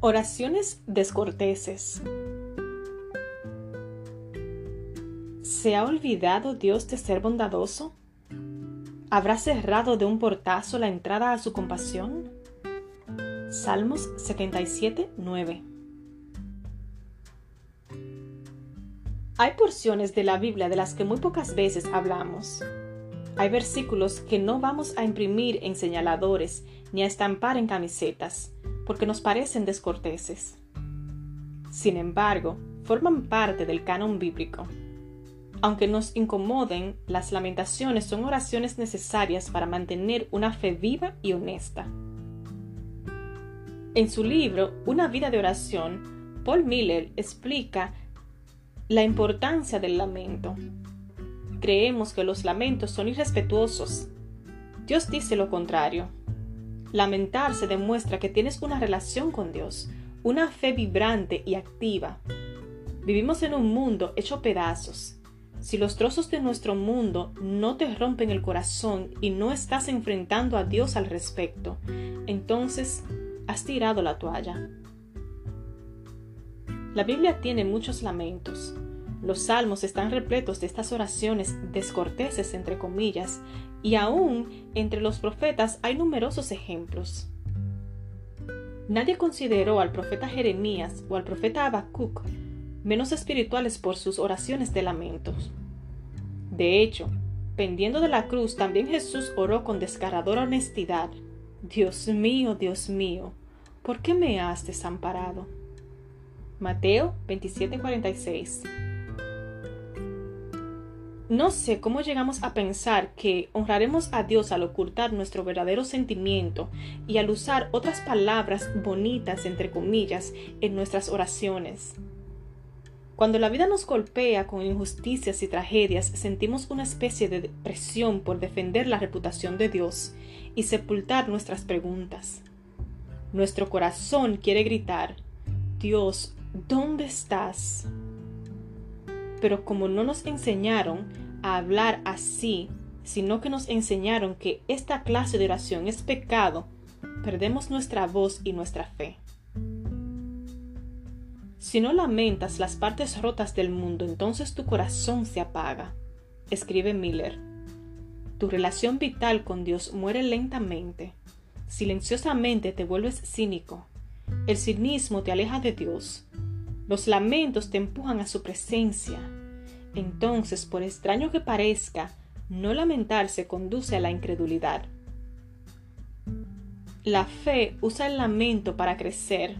Oraciones descorteses. ¿Se ha olvidado Dios de ser bondadoso? ¿Habrá cerrado de un portazo la entrada a su compasión? Salmos 77, 9. Hay porciones de la Biblia de las que muy pocas veces hablamos. Hay versículos que no vamos a imprimir en señaladores ni a estampar en camisetas, porque nos parecen descorteses. Sin embargo, forman parte del canon bíblico. Aunque nos incomoden, las lamentaciones son oraciones necesarias para mantener una fe viva y honesta. En su libro Una vida de oración, Paul Miller explica la importancia del lamento. Creemos que los lamentos son irrespetuosos. Dios dice lo contrario. Lamentarse demuestra que tienes una relación con Dios, una fe vibrante y activa. Vivimos en un mundo hecho pedazos. Si los trozos de nuestro mundo no te rompen el corazón y no estás enfrentando a Dios al respecto, entonces has tirado la toalla. La Biblia tiene muchos lamentos. Los salmos están repletos de estas oraciones descorteses, entre comillas, y aún entre los profetas hay numerosos ejemplos. Nadie consideró al profeta Jeremías o al profeta Habacuc menos espirituales por sus oraciones de lamentos. De hecho, pendiendo de la cruz, también Jesús oró con desgarradora honestidad. Dios mío, Dios mío, ¿por qué me has desamparado? Mateo 27:46 no sé cómo llegamos a pensar que honraremos a Dios al ocultar nuestro verdadero sentimiento y al usar otras palabras bonitas, entre comillas, en nuestras oraciones. Cuando la vida nos golpea con injusticias y tragedias, sentimos una especie de presión por defender la reputación de Dios y sepultar nuestras preguntas. Nuestro corazón quiere gritar, Dios, ¿dónde estás? Pero como no nos enseñaron a hablar así, sino que nos enseñaron que esta clase de oración es pecado, perdemos nuestra voz y nuestra fe. Si no lamentas las partes rotas del mundo, entonces tu corazón se apaga, escribe Miller. Tu relación vital con Dios muere lentamente. Silenciosamente te vuelves cínico. El cinismo te aleja de Dios. Los lamentos te empujan a su presencia. Entonces, por extraño que parezca, no lamentarse conduce a la incredulidad. La fe usa el lamento para crecer.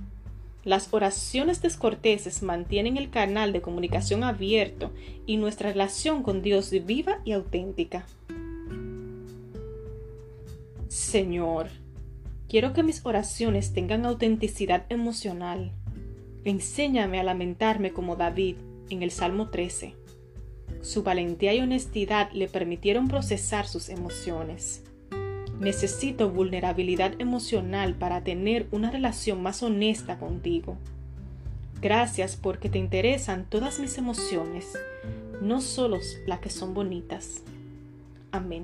Las oraciones descorteses mantienen el canal de comunicación abierto y nuestra relación con Dios viva y auténtica. Señor, quiero que mis oraciones tengan autenticidad emocional. Enséñame a lamentarme como David en el Salmo 13. Su valentía y honestidad le permitieron procesar sus emociones. Necesito vulnerabilidad emocional para tener una relación más honesta contigo. Gracias porque te interesan todas mis emociones, no solo las que son bonitas. Amén.